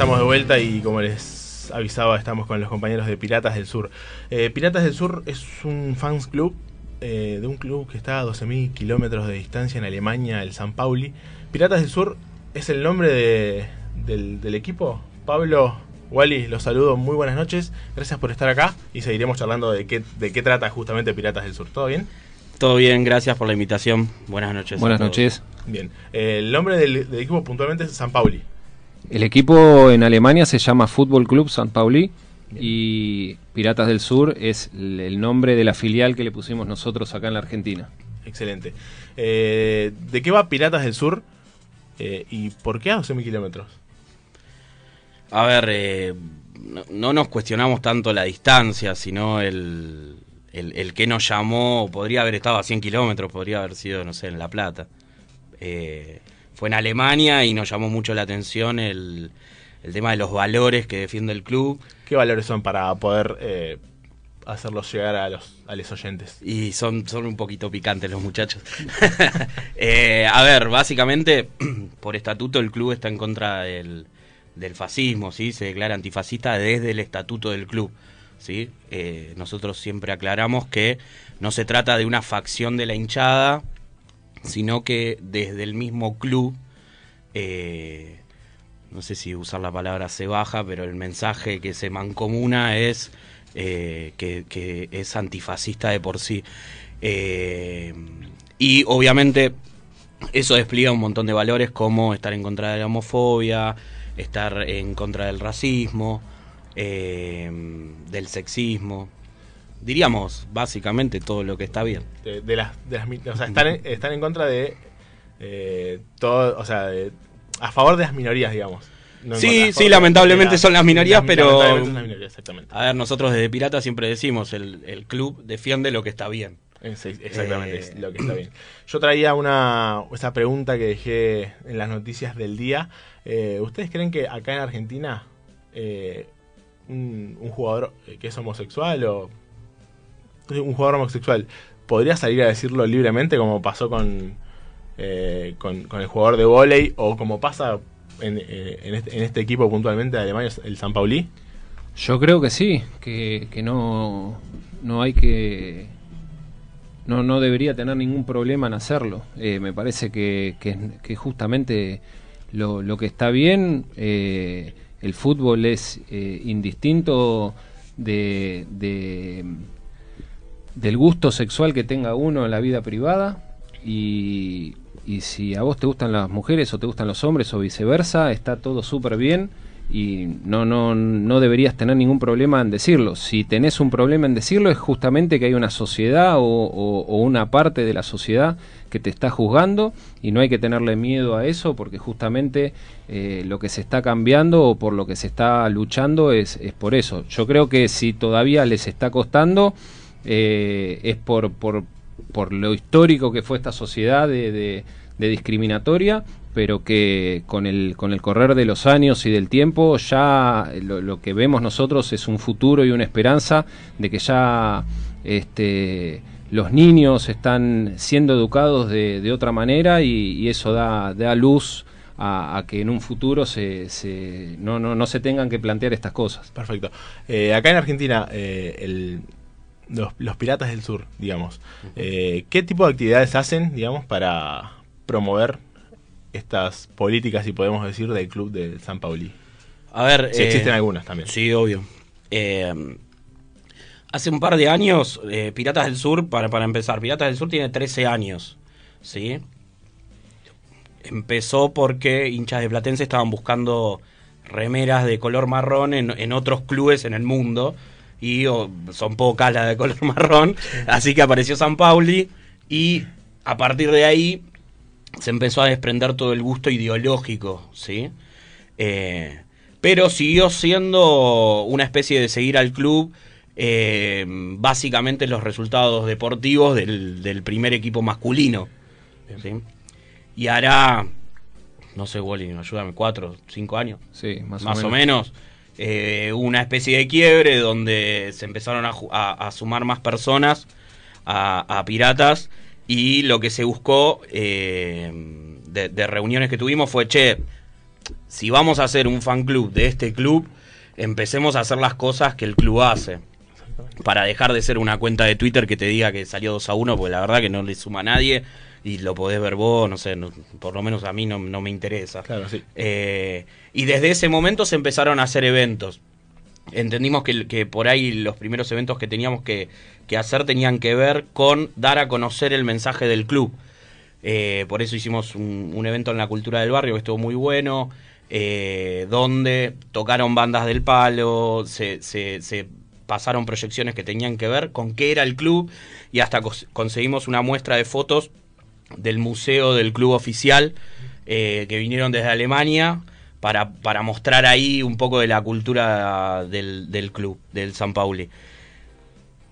estamos de vuelta y como les avisaba, estamos con los compañeros de Piratas del Sur. Eh, Piratas del Sur es un fans club eh, de un club que está a 12.000 kilómetros de distancia en Alemania, el San Pauli. Piratas del Sur es el nombre de- del, del equipo. Pablo, Wally, los saludo, muy buenas noches. Gracias por estar acá y seguiremos charlando de qué, de qué trata justamente Piratas del Sur. ¿Todo bien? Todo bien, gracias por la invitación. Buenas noches. Buenas noches. Bien. Eh, el nombre del, del equipo puntualmente es San Pauli. El equipo en Alemania se llama Fútbol Club San Pauli y Piratas del Sur es el nombre de la filial que le pusimos nosotros acá en la Argentina. Excelente. Eh, ¿De qué va Piratas del Sur? Eh, ¿Y por qué a 12.000 kilómetros? A ver, eh, no, no nos cuestionamos tanto la distancia, sino el, el, el que nos llamó. Podría haber estado a 100 kilómetros, podría haber sido, no sé, en La Plata. Eh, fue en Alemania y nos llamó mucho la atención el, el tema de los valores que defiende el club. ¿Qué valores son para poder eh, hacerlos llegar a los, a los oyentes? Y son, son un poquito picantes los muchachos. Eh, a ver, básicamente, por estatuto el club está en contra del, del fascismo, ¿sí? Se declara antifascista desde el estatuto del club, ¿sí? Eh, nosotros siempre aclaramos que no se trata de una facción de la hinchada, sino que desde el mismo club, eh, no sé si usar la palabra se baja, pero el mensaje que se mancomuna es eh, que, es antifascista de por sí. Eh, y obviamente eso despliega un montón de valores como estar en contra de la homofobia, estar en contra del racismo, del sexismo. Diríamos básicamente todo lo que está bien. De, de las, de las o sea, están en, están en contra de eh, todo, o sea, de- a favor de las minorías, digamos. No Sí, contra, sí, lamentablemente son las minorías, pero- lamentablemente son las minorías, exactamente. A ver, nosotros desde Pirata siempre decimos, el, el club defiende lo que está bien. Eh, sí, exactamente, Eh, es lo que está bien. Yo traía una esa pregunta que dejé en las noticias del día. Eh, ¿Ustedes creen que acá en Argentina eh, un, un jugador que es homosexual o un jugador homosexual podría salir a decirlo libremente como pasó con, eh, con, el jugador de vóley o como pasa en, eh, este, en este equipo puntualmente de Alemania, el San Pauli? Yo creo que sí, que, que no, no hay que... No, no debería tener ningún problema en hacerlo. Eh, me parece que, que, justamente lo, lo que está bien, el fútbol es indistinto de- del gusto sexual que tenga uno en la vida privada y, y si a vos te gustan las mujeres o te gustan los hombres o viceversa, está todo súper bien y no, no, no deberías tener ningún problema en decirlo. Si tenés un problema en decirlo es justamente que hay una sociedad o, o- una parte de la sociedad que te está juzgando y no hay que tenerle miedo a eso porque justamente eh, lo que se está cambiando o por lo que se está luchando es, es por eso. Yo creo que si todavía les está costando eh, es por, por, por lo histórico que fue esta sociedad de, de- discriminatoria, pero que con el, con el correr de los años y del tiempo ya lo, que vemos nosotros es un futuro y una esperanza de que ya este, los niños están siendo educados de, de otra manera y, eso da, da luz a, a que en un futuro se, se- no, no, no se tengan que plantear estas cosas. Perfecto. Eh, acá en Argentina, eh, el- los, los piratas del sur, digamos, eh, ¿qué tipo de actividades hacen, digamos, para promover estas políticas, si podemos decir, del club de San Pauli? A ver, Si eh, existen algunas también. Sí, obvio. Eh, hace un par de años, eh, Piratas del Sur, para, para empezar, Piratas del Sur tiene 13 años, ¿sí? Empezó porque hinchas de Platense estaban buscando remeras de color marrón en, en otros clubes en el mundo y oh, son pocas las de color marrón, así que apareció San Pauli y a partir de ahí se empezó a desprender todo el gusto ideológico, ¿sí? Eh, pero siguió siendo una especie de seguir al club, eh, básicamente los resultados deportivos del, del primer equipo masculino. ¿sí? Y hará, no sé, Wally, ayúdame, cuatro, cinco años, Sí, más, más, o menos, eh, una especie de quiebre donde se empezaron a, sumar más personas a, a Piratas y lo que se buscó eh, de, de reuniones que tuvimos fue, che, si vamos a hacer un fan club de este club, empecemos a hacer las cosas que el club hace. Para dejar de ser una cuenta de Twitter que te diga que salió 2 a 1, porque la verdad que no le suma a nadie y lo podés ver vos, no sé, por lo menos a mí no, me interesa. Claro, sí. Eh, y desde ese momento se empezaron a hacer eventos. Entendimos que, que por ahí los primeros eventos que teníamos que, hacer tenían que ver con dar a conocer el mensaje del club. Eh, por eso hicimos un, evento en la cultura del barrio que estuvo muy bueno, eh, donde tocaron bandas del palo, se, se, se pasaron proyecciones que tenían que ver con qué era el club y hasta conseguimos una muestra de fotos del museo del club oficial eh, que vinieron desde Alemania para, para, mostrar ahí un poco de la cultura del, del, club, del San Pauli.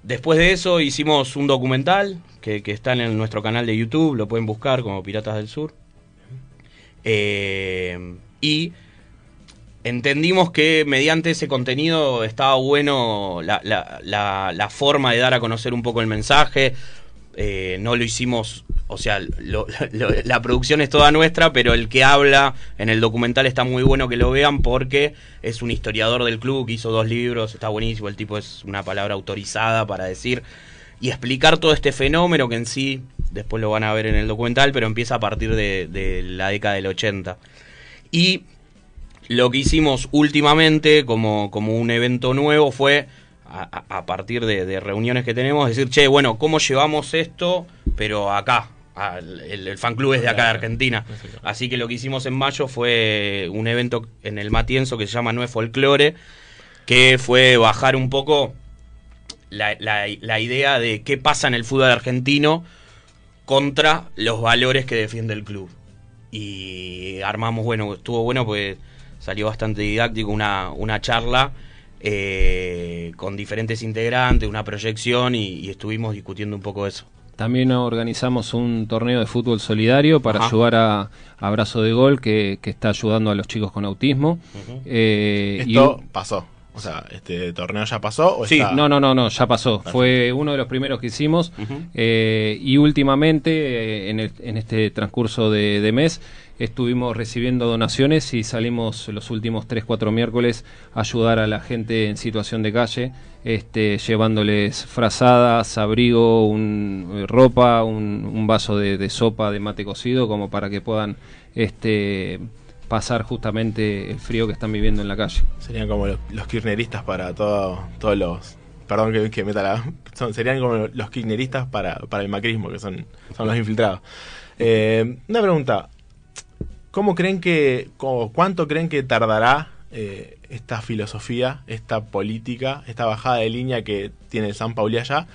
Después de eso hicimos un documental que, está en nuestro canal de YouTube, lo pueden buscar como Piratas del Sur. Eh, y entendimos que mediante ese contenido estaba bueno la, la, la, forma de dar a conocer un poco el mensaje. Eh, no lo hicimos o sea, la producción es toda nuestra, pero el que habla en el documental está muy bueno que lo vean porque es un historiador del club que hizo dos libros, está buenísimo, el tipo es una palabra autorizada para decir y explicar todo este fenómeno que en sí, después lo van a ver en el documental, pero empieza a partir de, la década del 80. Y lo que hicimos últimamente como, como un evento nuevo fue a, partir de, de, reuniones que tenemos, decir, che, bueno, ¿cómo llevamos esto, pero acá, el, fan club es de acá de Argentina. Así que lo que hicimos en mayo fue un evento en el Matienzo que se llama Nueve Folklore, que fue bajar un poco la, la, idea de qué pasa en el fútbol argentino contra los valores que defiende el club. Y armamos, bueno, estuvo bueno pues salió bastante didáctico una, una charla eh, con diferentes integrantes, una proyección y estuvimos discutiendo un poco eso. También organizamos un torneo de fútbol solidario para ayudar a Abrazo de Gol, que, está ayudando a los chicos con autismo. Eh, Esto pasó. O sea, ¿este torneo ya pasó? sí, no, no, no, no, ya pasó. Fue uno de los primeros que hicimos. Eh, y últimamente, eh, en, este transcurso de mes, estuvimos recibiendo donaciones y salimos los últimos 3-4 miércoles a ayudar a la gente en situación de calle, este, llevándoles frazadas, abrigo, un, eh, ropa, un, vaso de, sopa de mate cocido, como para que puedan este, pasar justamente el frío que están viviendo en la calle. Serían como los, kirchneristas para todos los perdón que, meta la. serían como los kirchneristas para, para el macrismo, que son, son los infiltrados. Eh, una pregunta. ¿Cómo creen que, cuánto creen que tardará eh, esta filosofía, esta política, esta bajada de línea que tiene San Pauli allá,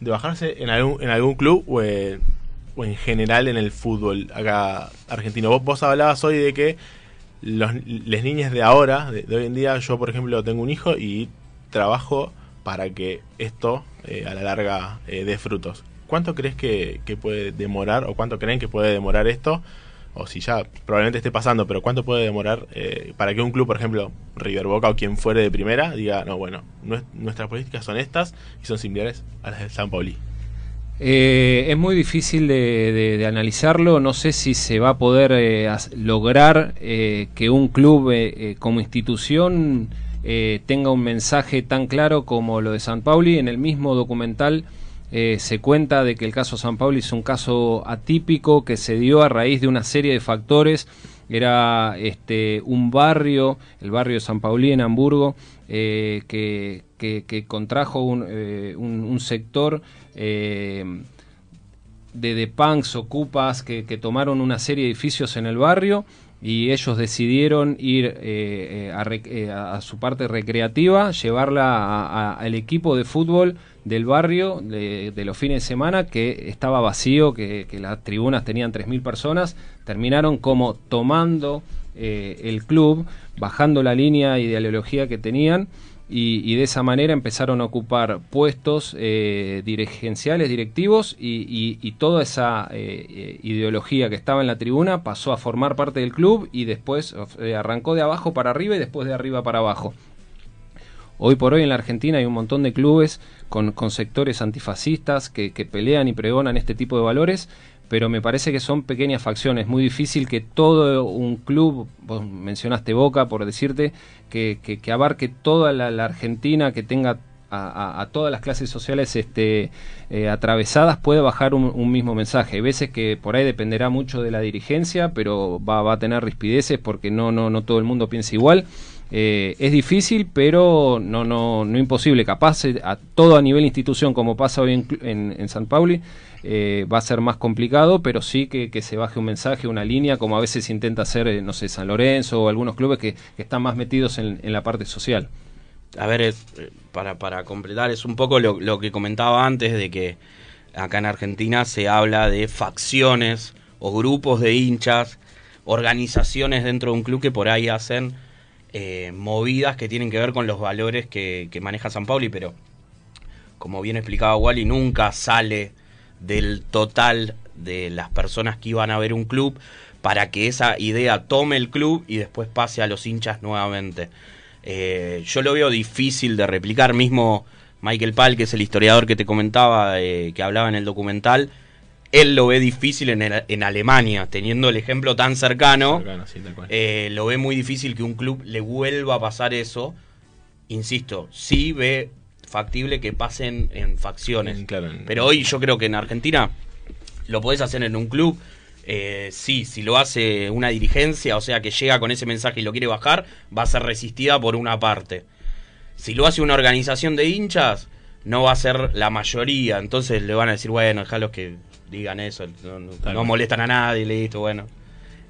de bajarse en algún, en algún club o, en general en el fútbol acá argentino? Vos, vos hablabas hoy de que los, las niñas de ahora, de, hoy en día, yo por ejemplo tengo un hijo y trabajo para que esto eh, a la larga eh, dé frutos. ¿Cuánto crees que, que puede demorar o cuánto creen que puede demorar esto? O si ya probablemente esté pasando, pero ¿cuánto puede demorar eh, para que un club, por ejemplo, River Boca o quien fuere de primera, diga, no, bueno, nuestras políticas son estas y son similares a las de San Pauli? Eh, es muy difícil de, analizarlo, no sé si se va a poder eh, lograr que un club como institución tenga un mensaje tan claro como lo de San Pauli. En el mismo documental eh, se cuenta de que el caso San Pablo es un caso atípico que se dio a raíz de una serie de factores. Era este, un barrio, el barrio de San Pauli en Hamburgo, eh, que, que, contrajo un, eh, un, sector de, de punks, ocupas, que, que tomaron una serie de edificios en el barrio y ellos decidieron ir eh, eh, a, su parte recreativa, llevarla al equipo de fútbol del barrio de, los fines de semana que estaba vacío, que, las tribunas tenían 3.000 personas, terminaron como tomando eh, el club, bajando la línea ideología que tenían y, de esa manera empezaron a ocupar puestos eh, dirigenciales, directivos y, toda esa eh, eh, ideología que estaba en la tribuna pasó a formar parte del club y después arrancó de abajo para arriba y después de arriba para abajo. Hoy por hoy en la Argentina hay un montón de clubes con, sectores antifascistas que, pelean y pregonan este tipo de valores, pero me parece que son pequeñas facciones. Muy difícil que todo un club, vos mencionaste Boca por decirte, que, que, abarque toda la, Argentina, que tenga a, todas las clases sociales este, eh, atravesadas, puede bajar un, mismo mensaje. Hay veces que por ahí dependerá mucho de la dirigencia, pero va, va a tener rispideces porque no, no, no todo el mundo piensa igual. Eh, es difícil, pero no, no, no imposible. Capaz eh, a todo a nivel institución, como pasa hoy en, en San Pauli, eh, va a ser más complicado, pero sí que, se baje un mensaje, una línea, como a veces intenta hacer, eh, no sé, San Lorenzo o algunos clubes que, están más metidos en, la parte social. A ver, eh, para, para completar, es un poco lo, que comentaba antes de que acá en Argentina se habla de facciones o grupos de hinchas, organizaciones dentro de un club que por ahí hacen movidas que tienen que ver con los valores que, que maneja San Pauli, pero como bien explicaba Wally, nunca sale del total de las personas que iban a ver un club para que esa idea tome el club y después pase a los hinchas nuevamente. Eh, yo lo veo difícil de replicar, mismo Michael Pal, que es el historiador que te comentaba, eh, que hablaba en el documental, él lo ve difícil en, en Alemania, teniendo el ejemplo tan cercano, eh, lo ve muy difícil que un club le vuelva a pasar eso. Insisto, sí ve factible que pasen en facciones. Pero hoy yo creo que en Argentina lo podés hacer en un club. Eh, sí, si lo hace una dirigencia, o sea que llega con ese mensaje y lo quiere bajar, va a ser resistida por una parte. Si lo hace una organización de hinchas, no va a ser la mayoría. Entonces le van a decir, bueno, los que digan eso, no, molestan a nadie, listo, bueno.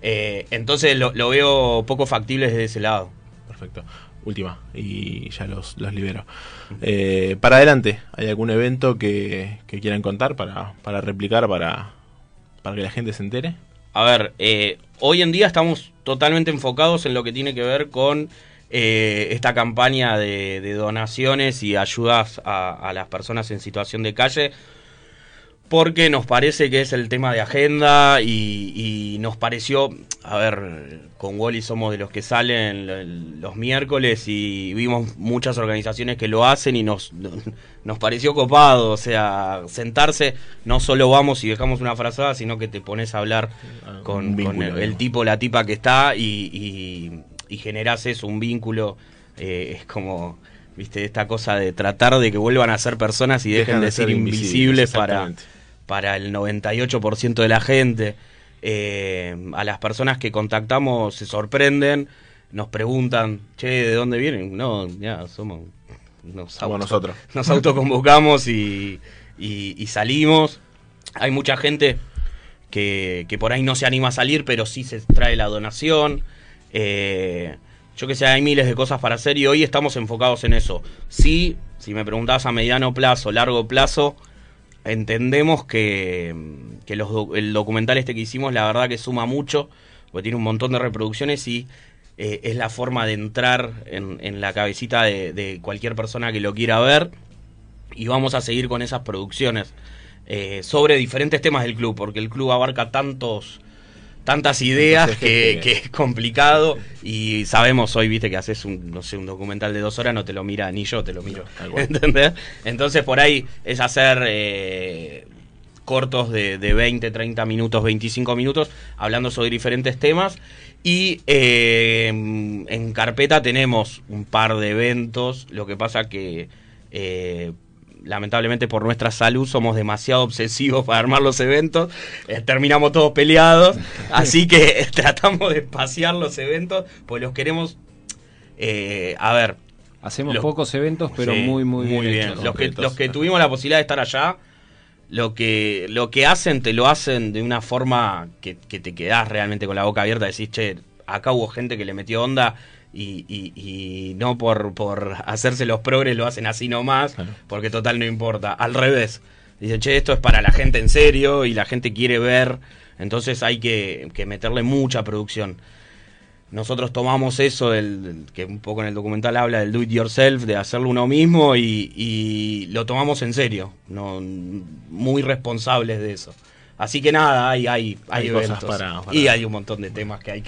Eh, entonces lo, lo, veo poco factible desde ese lado. Perfecto última y ya los, los libero. Eh, para adelante, ¿hay algún evento que, quieran contar para, para replicar, para, para que la gente se entere? A ver, eh, hoy en día estamos totalmente enfocados en lo que tiene que ver con eh, esta campaña de, donaciones y ayudas a, las personas en situación de calle porque nos parece que es el tema de agenda y, nos pareció, a ver, con Wally somos de los que salen los miércoles y vimos muchas organizaciones que lo hacen y nos, nos pareció copado, o sea, sentarse, no solo vamos y dejamos una frazada, sino que te pones a hablar ah, con, el, tipo, la tipa que está y, y, generás eso, un vínculo, eh, es como viste esta cosa de tratar de que vuelvan a ser personas y dejen, de, ser invisibles para para el 98% de la gente. Eh, a las personas que contactamos se sorprenden, nos preguntan, che, ¿de dónde vienen? No, ya, somos... Nos nosotros. Nos autoconvocamos y, y, salimos. Hay mucha gente que, que, por ahí no se anima a salir, pero sí se trae la donación. Eh, yo que sé, hay miles de cosas para hacer y hoy estamos enfocados en eso. Sí, si me preguntabas a mediano plazo, largo plazo, entendemos que, el documental este que hicimos, la verdad que suma mucho, porque tiene un montón de reproducciones y eh, es la forma de entrar en, la cabecita de, cualquier persona que lo quiera ver. Y vamos a seguir con esas producciones eh, sobre diferentes temas del club, porque el club abarca tantos tantas ideas que, es complicado y sabemos hoy, viste, que haces un, no sé, un documental de dos horas, no te lo mira ni yo te lo miro. ¿Entendés? Entonces por ahí es hacer eh, cortos de, de, 20, 30 minutos, 25 minutos, hablando sobre diferentes temas. Y eh, en carpeta tenemos un par de eventos, lo que pasa que... Eh, lamentablemente por nuestra salud somos demasiado obsesivos para armar los eventos, eh, terminamos todos peleados, así que tratamos de espaciar los eventos, pues los queremos, eh, a ver. Hacemos pocos eventos, pero muy, muy, muy bien. Los, que, los que tuvimos la posibilidad de estar allá, lo que, lo que hacen, te lo hacen de una forma que, que te quedás realmente con la boca abierta, decís, che, acá hubo gente que le metió onda y, no por, por hacerse los progres lo hacen así nomás, porque total no importa. Al revés. Dice, che, esto es para la gente en serio y la gente quiere ver, entonces hay que, meterle mucha producción. Nosotros tomamos eso, del, que un poco en el documental habla del do it yourself, de hacerlo uno mismo y, y lo tomamos en serio, no, muy responsables de eso. Así que nada, hay, hay, hay, eventos. Para, Y hay un montón de temas que hay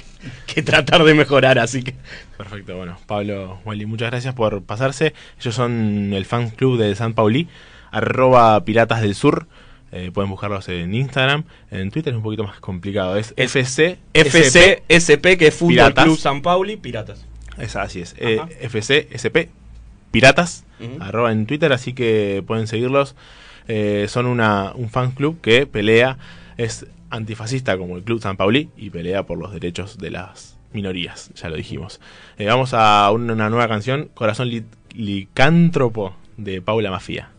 que, tratar de mejorar, así que. Perfecto, bueno, Pablo Wally, muchas gracias por pasarse. Ellos son el fan club de San Pauli, arroba Piratas del Sur. Eh, pueden buscarlos en Instagram. En Twitter es un poquito más complicado. Es, Es FC FC, SP, que es Fútbol Piratas. Club San Pauli, Piratas. Esa, así es. Eh, Ajá. FC SP Piratas. Arroba en Twitter, así que pueden seguirlos. Eh, son una, un fan club que pelea, es antifascista como el Club San Pauli y pelea por los derechos de las minorías, ya lo dijimos. Eh, vamos a una, nueva canción, Corazón Li- Licántropo de Paula Mafia.